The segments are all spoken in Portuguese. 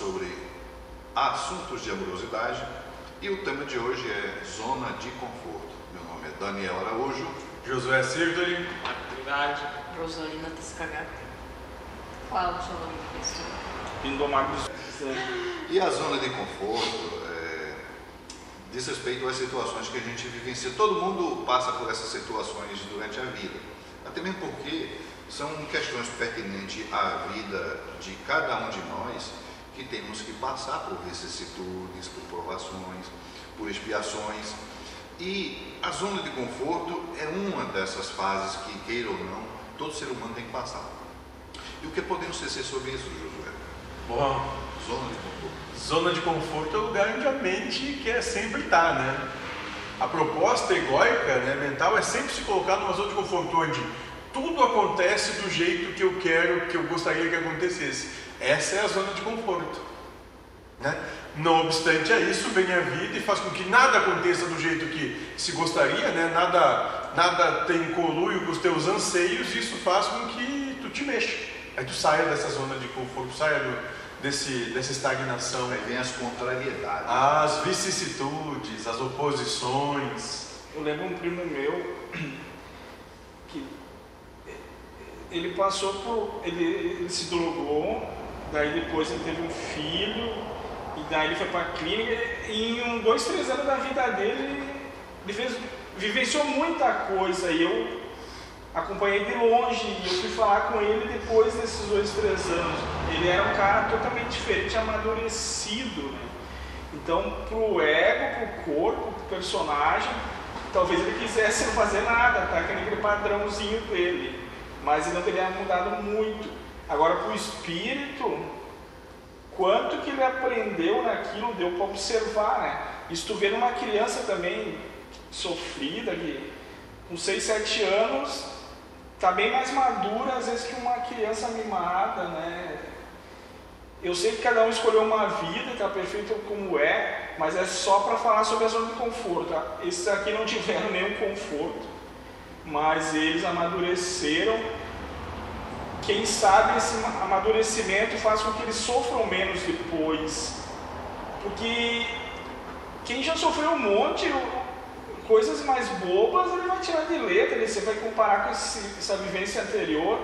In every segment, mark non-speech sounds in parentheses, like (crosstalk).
sobre assuntos de amorosidade e o tema de hoje é zona de conforto. Meu nome é Daniel Araújo. Josué Sirtoli. Atividade. Rosalina Tascagato. Qual o seu nome pessoal? Indomáveis. E a zona de conforto é, diz respeito às situações que a gente vivencia. Todo mundo passa por essas situações durante a vida. Até mesmo porque são questões pertinentes à vida de cada um de nós que temos que passar por vicissitudes, por provações, por expiações. E a zona de conforto é uma dessas fases que, queira ou não, todo ser humano tem que passar. E o que podemos dizer sobre isso, Josué? Bom, Zona de conforto. zona de conforto é o lugar onde a mente quer sempre estar, né? A proposta egóica, né, mental, é sempre se colocar numa zona de conforto onde tudo acontece do jeito que eu quero, que eu gostaria que acontecesse. Essa é a zona de conforto. Né? Não obstante a isso, vem a vida e faz com que nada aconteça do jeito que se gostaria, né? nada, nada tem conluio com os teus anseios, e isso faz com que tu te mexa. Aí tu saia dessa zona de conforto, saia do, desse, dessa estagnação. Aí vem as contrariedades. As vicissitudes, as oposições. Eu lembro um primo meu (clears throat) ele passou por. Ele, ele se drogou, daí depois ele teve um filho, e daí ele foi para a clínica, e em um, dois, três anos da vida dele, ele fez, vivenciou muita coisa, e eu acompanhei de longe, e eu fui falar com ele depois desses dois, três anos. Ele era um cara totalmente diferente, amadurecido, né? Então, pro ego, pro corpo, pro personagem, talvez ele quisesse não fazer nada, tá? Aquele padrãozinho dele. Mas ele não teria mudado muito. Agora, pro espírito, quanto que ele aprendeu naquilo, deu para observar, né? Isso tu vê numa criança também sofrida, que com 6, 7 anos, tá bem mais madura às vezes que uma criança mimada, né? Eu sei que cada um escolheu uma vida, está perfeito como é, mas é só para falar sobre a zona de conforto. tá? Esses aqui não tiveram nenhum conforto, mas eles amadureceram. Quem sabe esse amadurecimento faz com que eles sofram menos depois. Porque quem já sofreu um monte, coisas mais bobas, ele vai tirar de letra, ele- você vai comparar com esse- essa vivência anterior.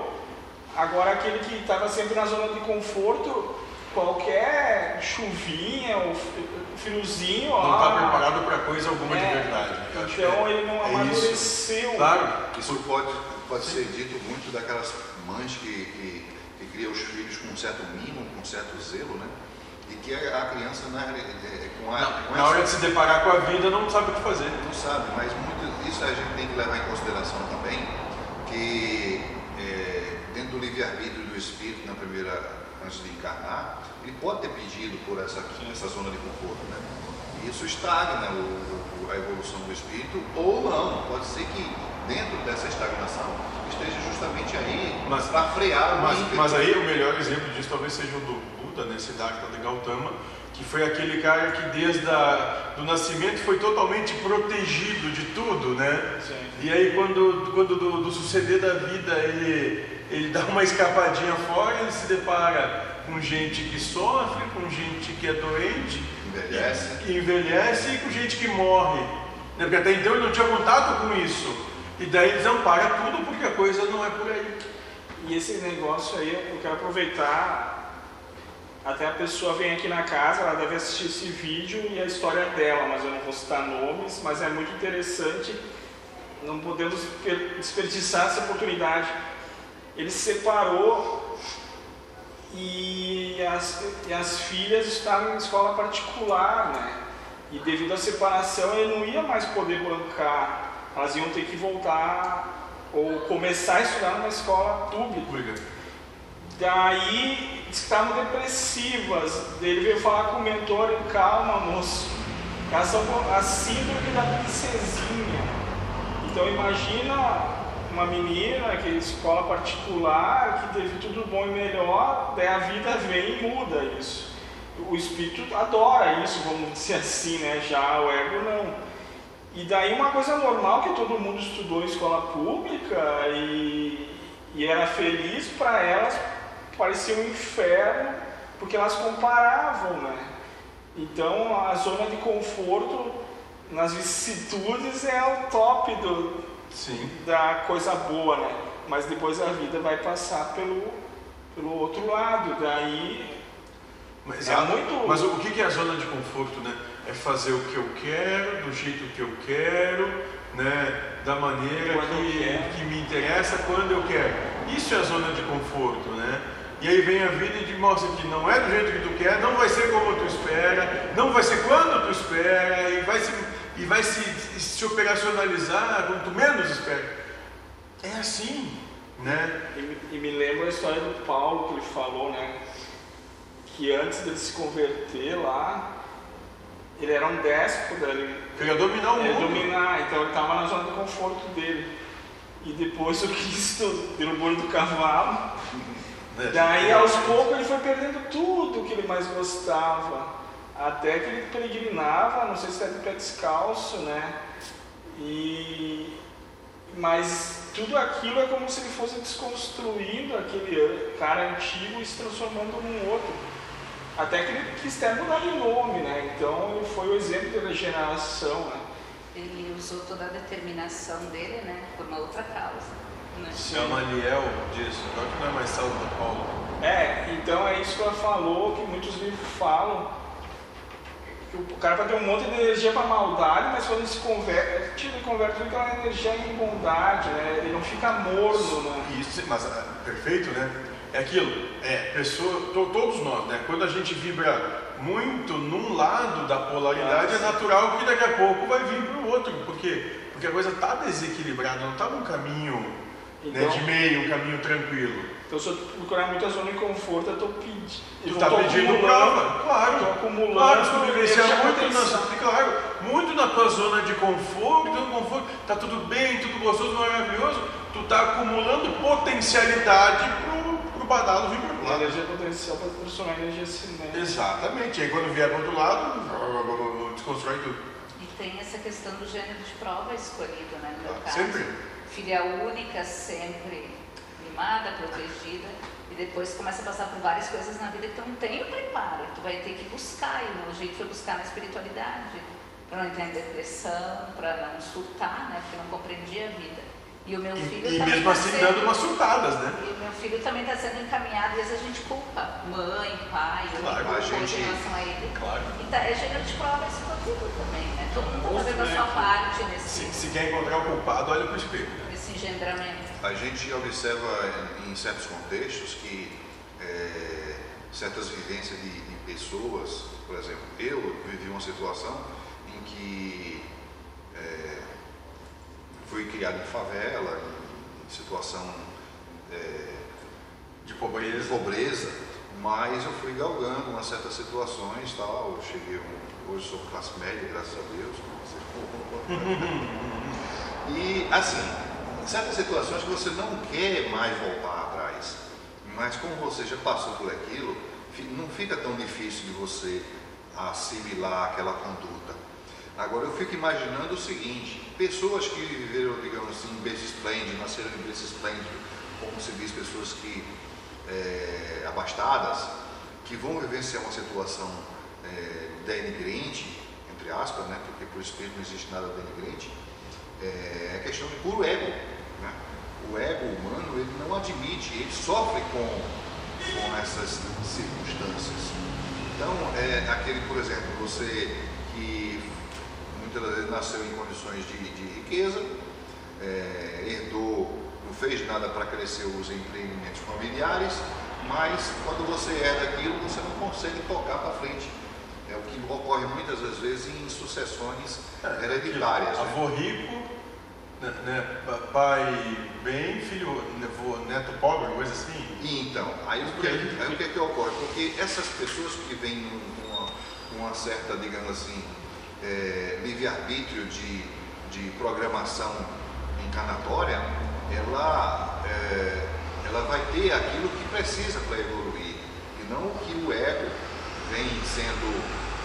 Agora, aquele que estava sempre na zona de conforto, qualquer chuvinha ou friozinho, Não está preparado para coisa alguma é, de verdade. né? Então é- ele não é isso. amadureceu. Claro, Isso pode, pode ser dito muito daquelas mães que, que, que criam os filhos com um certo mimo, com um certo zelo, né? E que a, a criança, na, realidade, é, com a, com na essa- hora de se deparar com a vida, não sabe o que fazer. não sabe, mas muito, isso a gente tem que levar em consideração também, que é, dentro do livre-arbítrio do espírito, na primeira, antes de encarnar, ele pode ter pedido por essa, essa zona de conforto, né? E isso estagna o, o- a evolução do espírito, ou não, pode ser que dentro dessa estagnação esteja justamente aí Mas- para frear o Mas, mas aí o melhor exemplo disso talvez seja o do Buda, né, Siddhartha de Gautama, que foi aquele cara que desde a, do nascimento foi totalmente protegido de tudo, né? Sim. E aí quando, quando do, do suceder da vida ele, ele dá uma escapadinha fora, ele se depara com gente que sofre, com gente que é doente, Envelhece. que envelhece e com gente que morre. Né? Porque até então ele não tinha contato com isso. E daí ele desampara tudo porque a coisa não é por aí. E esse negócio aí, eu quero aproveitar. Até a pessoa vem aqui na casa, ela deve assistir esse vídeo e a história dela, mas eu não vou citar nomes, mas é muito interessante. Não podemos desper- desperdiçar essa oportunidade. Ele se separou e as, e as filhas estavam em escola particular, né? E devido à separação ele não ia mais poder bancar, elas iam ter que voltar ou começar a estudar numa escola pública. Daí estavam depressivas. Ele veio falar com o mentor, calma moço, elas são a síndrome da princesinha. Então imagina uma menina que é escola particular, que teve tudo bom e melhor, daí a vida vem e muda isso. O espírito adora isso, vamos dizer assim, né? Já o ego não. E daí uma coisa normal que todo mundo estudou em escola pública e, e era feliz para elas, parecia um inferno porque elas comparavam, né? Então a zona de conforto nas vicissitudes é o top do, Sim. da coisa boa, né? Mas depois a vida vai passar pelo, pelo outro lado, daí Mas, É a- muito- mas o que é a zona de conforto, né? É fazer o que eu quero, do jeito que eu quero, né? Da maneira que, que me interessa, quando eu quero. Isso é a zona de conforto, né? E aí vem a vida e te mostra que não é do jeito que tu quer, não vai ser como tu espera, não vai ser quando tu espera, e vai se, e vai se, se operacionalizar quando tu menos espera. É assim, né? E, me- e me lembra a história do Paulo que ele falou, né? Que antes dele se converter lá, ele era um déspota, ele Queria dominar o ele mundo. dominar, então ele estava na zona de conforto dele. E depois o Cristo derrubou do cavalo. (laughs) né? Daí aos poucos ele foi perdendo tudo que ele mais gostava. Até que ele peregrinava, não sei se era de pé descalço, né? E mas tudo aquilo é como se ele fosse desconstruindo aquele cara antigo e se transformando num outro. Até que ele quis até mudar de nome, né? Então ele foi o exemplo de regeneração, né? Ele usou toda a determinação dele, né? Por uma outra causa. Né? Gamaliel diz, agora que não é mais Saulo da Paulo. É, então é isso que ela falou, que muitos livros falam. O cara vai ter um monte de energia para maldade, mas quando ele se converte, ele converte aquela energia em bondade, né? Ele não fica morno, né? Isso, mas ah, perfeito, né? É aquilo, é, pessoa, to- todos nós, né? Quando a gente vibra muito num lado da polaridade, Ah, é natural que daqui a pouco vai vir para o outro, porque, porque a coisa está desequilibrada, não está num caminho né, Então- de meio, um caminho tranquilo. Então se eu procurar muita zona de conforto, eu estou pedindo. Tu está pedindo prova, claro. Tô acumulando Claro, tu vivenciar muito na, claro, muito na tua zona de conforto, no conforto, tá tudo bem, tudo gostoso, maravilhoso, tu tá acumulando potencialidade pro, pro badalo vir pro A lado. energia potencial para transformar energia cinética. Exatamente. Aí quando vier pro outro lado, desconstrói tudo. E tem essa questão do gênero de prova escolhido, né? No meu Ah, caso. sempre. Filha única, sempre mimada, protegida. E depois começa a passar por várias coisas na vida que tu não tem o preparo. Tu vai ter que buscar. E o jeito foi buscar na espiritualidade. Para não entrar em depressão, para não surtar, né? Porque eu não compreendia a vida. E o meu filho E, e mesmo tá assim sendo- dando umas surtadas, né? E o meu filho também está sendo encaminhado, às vezes a gente culpa mãe, pai, Claro, me culpo a gente- em relação a ele. Claro. E tá, é gênero de prova isso tudo também, né? Todo mundo está fazendo a sua parte nesse, Se, se quer encontrar o culpado, olha pro espelho. né? Engendramento. A gente observa em, em certos contextos que é, certas vivências de, de pessoas, por exemplo, eu vivi uma situação em que é, fui criado em favela, em situação é, De de pobreza. pobreza, mas eu fui galgando umas certas situações tal. Eu cheguei, um- hoje sou classe média, graças a Deus. (laughs) E assim, certas situações que você não quer mais voltar atrás, mas como você já passou por aquilo, não fica tão difícil de você assimilar aquela conduta. Agora eu fico imaginando o seguinte, pessoas que viveram, digamos assim, em berço esplêndido, nasceram em berço esplêndido, como se diz, pessoas que é, abastadas, que vão vivenciar uma situação é, denigrante, entre aspas, né, porque por espírito não existe nada denigrante, é, é questão de puro ego. Né? O ego humano ele não admite, ele sofre com, com essas circunstâncias. Então, é aquele, por exemplo, você que muitas vezes nasceu em condições de, de riqueza, é, herdou, não fez nada para crescer os empreendimentos familiares, mas quando você herda aquilo, você não consegue tocar para frente. É o que ocorre muitas das vezes em sucessões hereditárias. né? Avô rico, né, né, pa- pai bem, filho, neto pobre, coisa assim. Então, aí o que, aí o que, é que ocorre? Porque essas pessoas que vêm com uma, uma certa, digamos assim, é, livre-arbítrio de, de programação encarnatória, ela, é, ela vai ter aquilo que precisa para evoluir, e não o que o ego vem sendo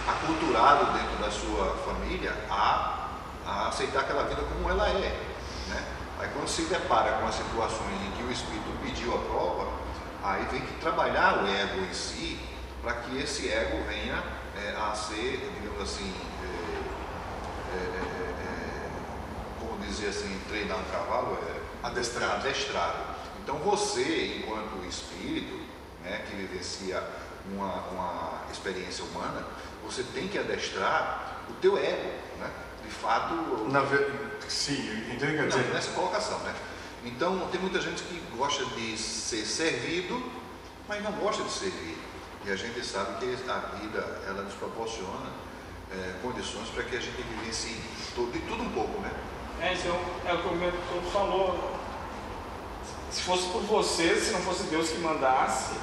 aculturado dentro da sua família a, a aceitar aquela vida como ela é. Né? Aí quando se depara com as situações em que o espírito pediu a prova, aí tem que trabalhar o ego em si para que esse ego venha é, a ser, digamos assim, é, é, como dizer assim, treinar um cavalo, é Adestrado. adestrado. Então você, enquanto espírito, né, que vivencia uma, uma experiência humana, você tem que adestrar o teu ego, né? De fato, Na ver... Sim, eu entendo o que dizer. nessa colocação, né? Então, tem muita gente que gosta de ser servido, mas não gosta de servir. E a gente sabe que a vida, ela nos proporciona eh, condições para que a gente vivencie tudo, de tudo um pouco, né? É, então, é o que o mentor falou. Se fosse por você, se não fosse Deus que mandasse,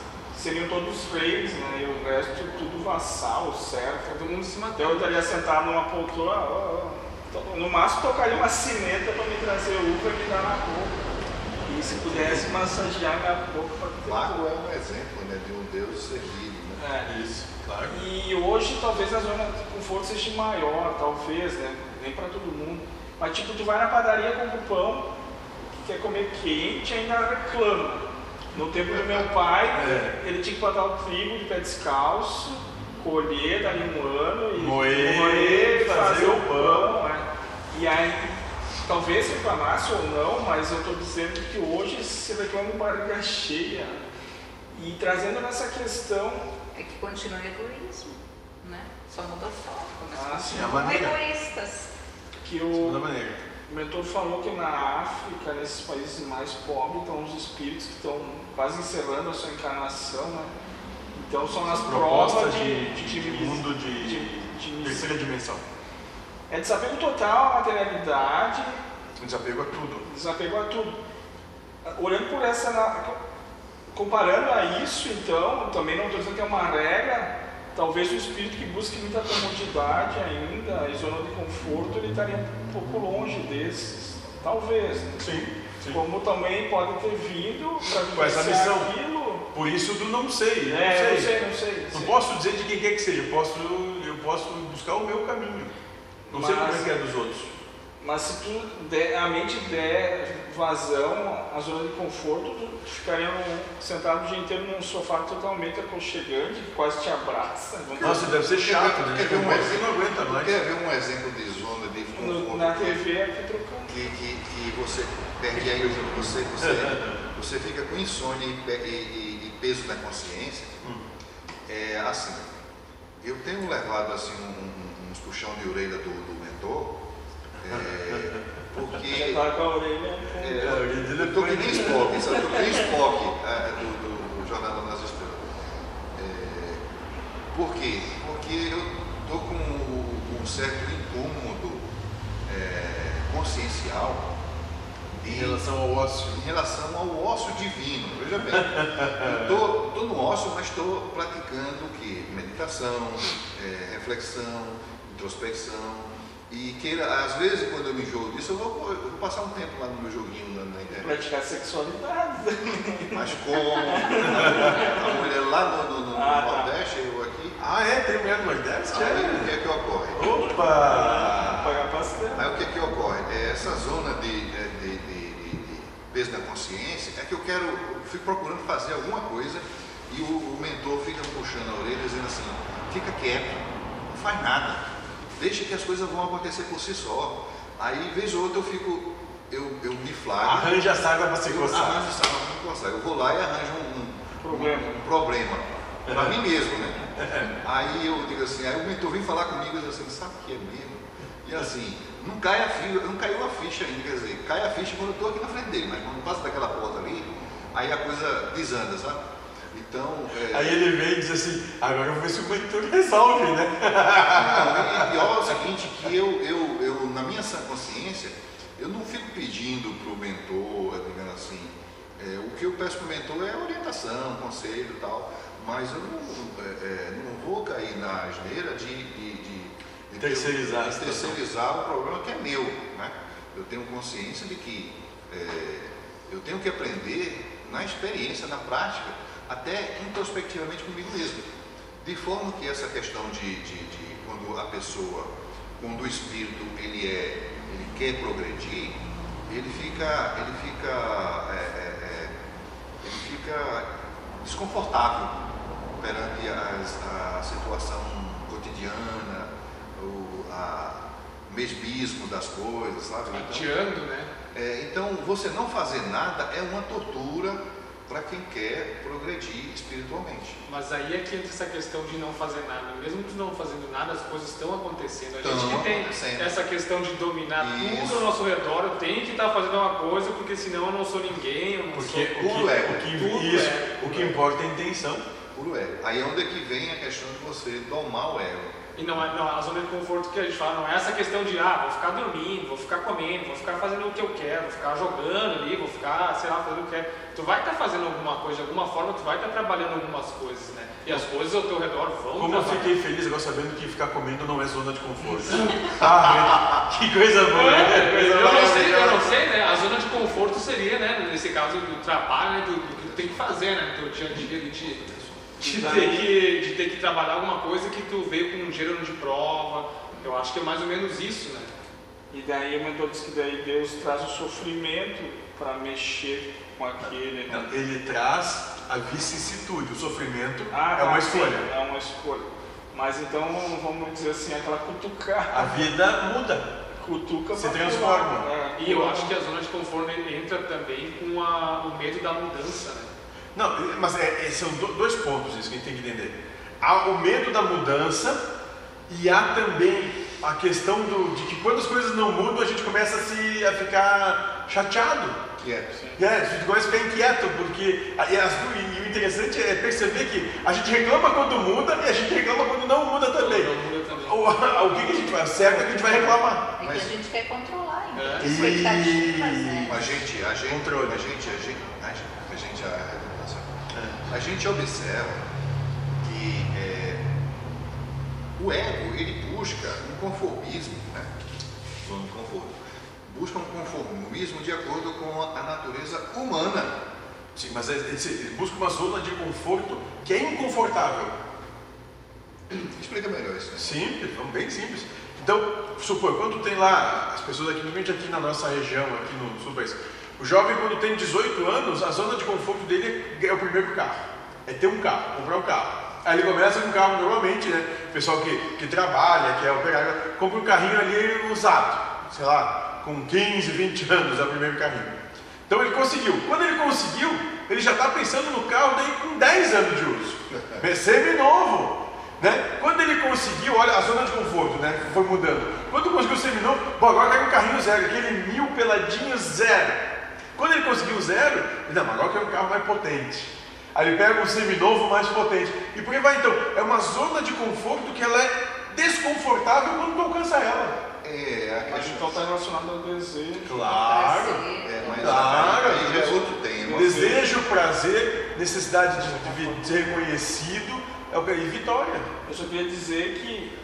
seriam todos reis, né? E o resto tudo vassal, servo, todo mundo em cima dele. Eu estaria sentado numa poltrona, ó, ó, to- no máximo tocaria uma sineta para me trazer uva e me dar na boca. E se pudesse massagear minha boca para ter Marco é um exemplo né, de um Deus servido, né? É. Isso, claro. E hoje talvez a zona de conforto seja maior, talvez, né? Nem para todo mundo. Mas tipo, tu vai na padaria com o pão, que quer comer quente e ainda reclama. No tempo do meu pai, É. ele tinha que botar o trigo de pé descalço, colher dali um ano e Moer, moer, fazer o pão. né? E aí, talvez reclamasse ou não, mas eu estou dizendo que hoje se reclama de barriga cheia. E trazendo nessa questão É que continua o egoísmo, né? Só muda a forma, mas Ah, sim, a continuam maneira. egoístas. que o maneira. O mentor falou que na África, nesses países mais pobres, estão os espíritos que estão quase encerrando a sua encarnação, né? Então são as provas de, de, de mundo de, de- de- terceira dimensão. É desapego total à materialidade, Desapego a tudo. desapego a tudo. Olhando por essa. Comparando a isso, então, também não estou dizendo que é uma regra, talvez o espírito que busque muita comodidade ainda, e zona de conforto, ele estaria um pouco longe desses. Talvez. né? Sim, sim. Como também pode ter vindo para essa missão. aquilo. Por isso do não sei. É, não sei. sei, não sei. Não sei. posso dizer de quem quer que seja, eu posso, eu posso buscar o meu caminho. Não sei Mas- como é que é dos outros. Mas se tu der, a mente der vazão à zona de conforto, tu ficaria num- sentado o dia inteiro num sofá totalmente aconchegante, que quase te abraça. Nossa, deve ser chato, né? Quer ver um exemplo? não aguenta mais. Quer ver um exemplo de zona de no- conforto? na que- TV aqui trocando. que, que, que você perde aí, você, você, você fica com insônia e, e- e- e peso na consciência, é assim, eu tenho levado assim um, um- uns puxão de orelha do, do mentor, é, porque Já tá com a orelha. é, a orelha é eu tô que nem. Spock, sabe? Eu tô que nem Spock é, do, do, do Jornada nas Estrelas. É, por quê? Porque eu tô com um certo incômodo é, consciencial Em de- relação ao ócio. em relação ao ócio divino. Veja bem, eu tô, tô no ócio, mas estou praticando o quê? Meditação, é, reflexão, introspecção. E queira, às vezes, quando eu me jogo disso, eu vou, eu vou passar um tempo lá no meu joguinho na, na internet. Praticar sexualidade. (laughs) Mas como a mulher lá no, no- no Ah, tá. Nordeste, eu aqui, Ah, é? Tem mulher no Nordeste? aí o que É. é que ocorre? Opa! Pagar pastel. Aí o que é que ocorre? É essa zona de, de, de- de- de- de peso da consciência é que eu quero, eu fico procurando fazer alguma coisa e o, o mentor fica me puxando a orelha dizendo assim, fica quieto, não faz nada, deixa que as coisas vão acontecer por si só. Aí, vez ou outra, eu fico, eu, eu me flagro. Arranja a saga pra se coçar. arranjo essa arma pra coçar. Eu vou lá e arranjo um, um- Problema. um problema para mim mesmo, né? (laughs) Aí eu digo assim, aí o mentor vem falar comigo e diz assim, sabe o que é mesmo? E assim, não cai a ficha, não caiu a ficha ainda, quer dizer, cai a ficha quando eu estou aqui na frente dele, mas quando passa daquela porta ali, aí a coisa desanda, sabe? Então, é, Aí ele vem e diz assim, agora eu vou ver se o mentor resolve, né? Não, e pior é o seguinte, que eu, eu, eu, na minha sã consciência, eu não fico pedindo para o mentor, digamos assim, é, o que eu peço para o mentor é orientação, conselho e tal, mas eu não, é, é, não vou cair na asneira de, de, de, de Terceirizar de terceirizar o problema que é meu. Né? Eu tenho consciência de que é, eu tenho que aprender na experiência, na prática, até introspectivamente comigo mesmo. De forma que essa questão de, de, de quando a pessoa, quando o espírito ele é, ele quer progredir, ele fica, ele fica, é, é, é, ele fica desconfortável. perante as, a situação cotidiana, o a mesmismo das coisas, sabe? Então, Adiando, né? é, então, você não fazer nada é uma tortura para quem quer progredir espiritualmente. Mas aí é que entra essa questão de não fazer nada. Mesmo tu não fazendo nada, as coisas estão acontecendo. A gente Estão que tem essa questão de dominar Isso. tudo ao nosso redor, eu tenho que estar fazendo uma coisa, porque senão eu não sou ninguém, eu não Porque sou... o que, Puro ego. o que, Tudo isso, é. o que importa é a intenção. Puro ego. Aí é onde é que vem a questão de você domar o ego. E não é não, a zona de conforto que a gente fala, não é essa questão de, ah, vou ficar dormindo, vou ficar comendo, vou ficar fazendo o que eu quero, vou ficar jogando ali, vou ficar, sei lá, fazendo o que eu quero. Tu vai estar fazendo alguma coisa, de alguma forma, tu vai estar trabalhando algumas coisas, né? E as coisas ao teu redor vão Como eu trabalhar. fiquei feliz agora sabendo que ficar comendo não é zona de conforto. ah, (laughs) que coisa boa, né? Coisa Eu não, sei, eu não sei, né? A zona de conforto seria, né? Nesse caso do trabalho, né? Do, do que tu tem que fazer, né? No teu dia a dia, ali, de, de, ter que, de ter que trabalhar alguma coisa que tu veio com um gênero de prova. Eu acho que é mais ou menos isso, né? E daí o mentor diz que daí Deus traz o sofrimento para mexer com aquele. né? Não, ele traz a vicissitude, o sofrimento Ah, é tá, uma sim, escolha. É uma escolha. Mas então, vamos dizer assim, aquela cutucada. A vida muda. Cutuca Se transforma. pular, né? E eu acho que a zona de conforto entra também com a- o medo da mudança, né? Não, mas é, é- são do- dois pontos isso que a gente tem que entender. Há o medo da mudança e há também a questão do- de que quando as coisas não mudam, a gente começa a, se, a ficar chateado. Quieto. É, a gente começa a ficar inquieto, porque e, as e o interessante é perceber que a gente reclama quando muda e a gente reclama quando não muda também. Não muda também. O, (laughs) o que, que a gente faz? Certo é que a gente vai reclamar. É que Mas- a gente quer controlar, então. É. Expectativas, né? A gente, a gente, Controle. a gente, a gente, a gente, a gente, a, a gente observa que é, o ego ele busca um conformismo, né? Zona de conforto. Busca um conformismo de acordo com a natureza humana. Sim, mas ele, ele busca uma zona de conforto que é inconfortável. Explica melhor isso. Né? Simples, bem simples. Então, supor, quando tem lá, as pessoas aqui, principalmente aqui na nossa região, aqui no sul do país, o jovem quando tem 18 anos, a zona de conforto dele é o primeiro carro. É ter um carro, comprar um carro. Aí ele começa com um carro normalmente, né? O pessoal que, que trabalha, que é operário, compra um carrinho ali usado, sei lá, com 15, 20 anos é o primeiro carrinho. Então ele conseguiu. Quando ele conseguiu, ele já está pensando no carro daí com 10 anos de uso. (laughs) É semi-novo. Né? Quando ele conseguiu, olha a zona de conforto, né? Foi mudando. Quando conseguiu o seminovo, bom, agora quero um carrinho zero, aquele mil peladinho zero. Quando ele conseguiu o zero, ele, não, mas agora eu quero um carro mais potente. Aí ele pega um seminovo mais potente. E por aí vai então. É uma zona de conforto que ela é desconfortável quando tu alcança ela. É, a Mas questão. então está relacionado ao desejo. Claro. É, mas Claro. é outro tema. Desejo, prazer, necessidade de, de ser reconhecido é o que- e vitória. Eu só queria dizer que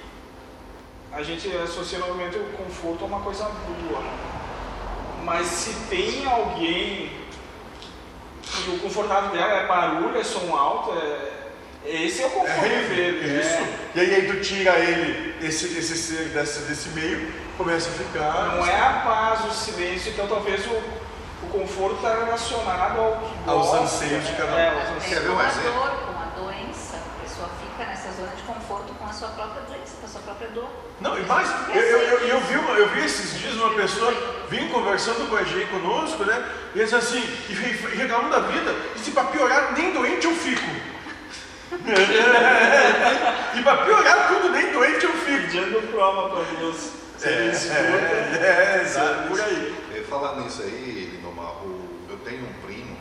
a gente associa normalmente o conforto a uma coisa boa. Mas se tem alguém que o confortável dela é barulho, é som alto, é, esse é o conforto dele. isso. é. E aí, aí tu tira ele, esse, esse ser desse, desse meio, começa a ficar. Não é a paz, o silêncio, então talvez o, o conforto está relacionado ao que Aos gosta, anseios de cada um. É, aos anseios. Quer ver um exemplo? dor, com a doença. A pessoa fica nessa zona de conforto com a sua própria doença, com a sua própria dor. Não, e mais, eu, eu, eu, eu vi uma- eu vi esses dias uma pessoa vinha conversando com a gente conosco, né? E eles assim, e, re- reclamando da vida, e se para piorar, nem doente eu fico. (laughs) e para piorar tudo, nem doente eu fico. Pedindo prova para Deus. Ele escuta. É, é, exato, por aí. É, Falando nisso aí, Linomar, o- eu tenho um primo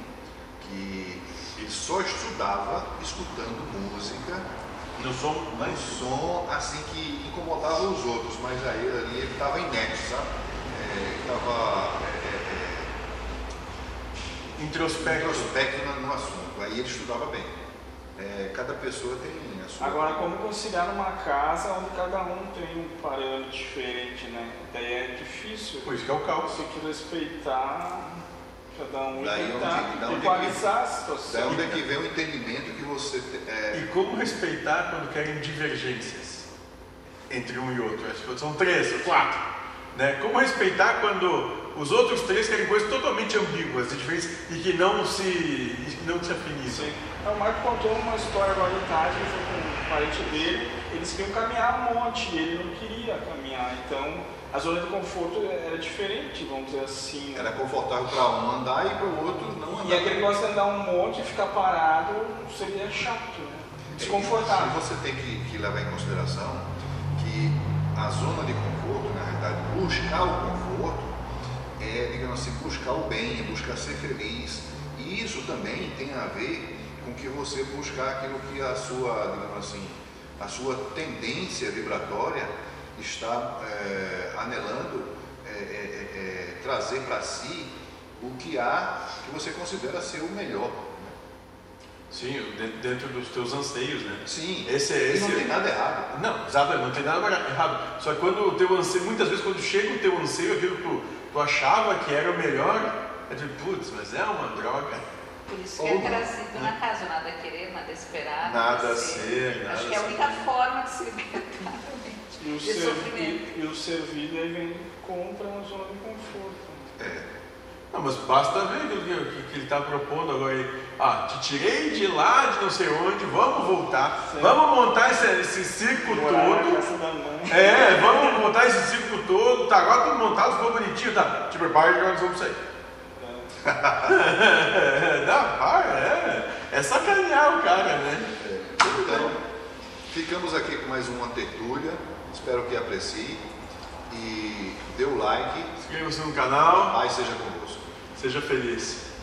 que ele só estudava escutando música No som, um som assim que incomodava os outros, mas aí ali ele estava inerte, sabe? É, ele estava introspecto. retrospecto no, no assunto, aí ele estudava bem. É, cada pessoa tem a sua. Agora, como conciliar numa casa onde cada um tem um parâmetro diferente, né? Daí é difícil. Por isso que é o caos. Você tem que respeitar cada um Daí e onde- tentar onde equalizar a Daí situação. onde é que vem o entendimento que você é, E como respeitar quando querem divergências entre um e outro? Acho que São três, quatro. Né? Como respeitar quando os outros três querem coisas totalmente ambíguas e diferentes e que não se, que não se afinizam. Sim. Então, o Marco contou uma história agora de tarde, ele foi com um parente dele, eles queriam caminhar um monte e ele não queria caminhar. Então, a zona de conforto era diferente, vamos dizer assim. né? Era confortável para um andar e para o outro não andar. E aquele negócio de andar um monte e ficar parado seria chato, né? Desconfortável. E você tem que, que levar em consideração que a zona de conforto, realidade, buscar o conforto é, digamos assim, buscar o bem, buscar ser feliz. E isso também tem a ver com que você buscar aquilo que a sua, digamos assim, a sua tendência vibratória está é, anelando é, é, é, é, trazer para si o que há que você considera ser o melhor. Sim, dentro, dos teus anseios, né? Sim, Esse é esse. não tem nada errado. Não, exato, não tem nada errado. Só que quando o teu anseio, muitas vezes quando chega o teu anseio, aquilo que tu, tu achava que era o melhor, é de putz, mas é uma droga. Por isso que Ou é trazido na casa, nada a querer, nada a esperar. Nada a a ser, nada Acho que é a ser. única forma de se libertar. (laughs) E o, de ser, sofrimento. e, e o servir daí vem contra uma zona de conforto. É. Não, mas basta ver aquilo que, que, ele está propondo agora aí. Ah, te tirei de lá, de não sei onde, vamos voltar. Sim. Vamos montar esse, esse circo todo. É, vamos montar esse circo todo. Tá, agora tudo montado, ficou bonitinho, tá? Te prepara que nós vamos sair. É, (laughs) dá, para, é. É sacanear o cara, né? Então, ficamos aqui com mais uma tertúlia. Espero que aprecie. E dê o like. Inscreva-se no canal, Paz seja convosco. Seja feliz.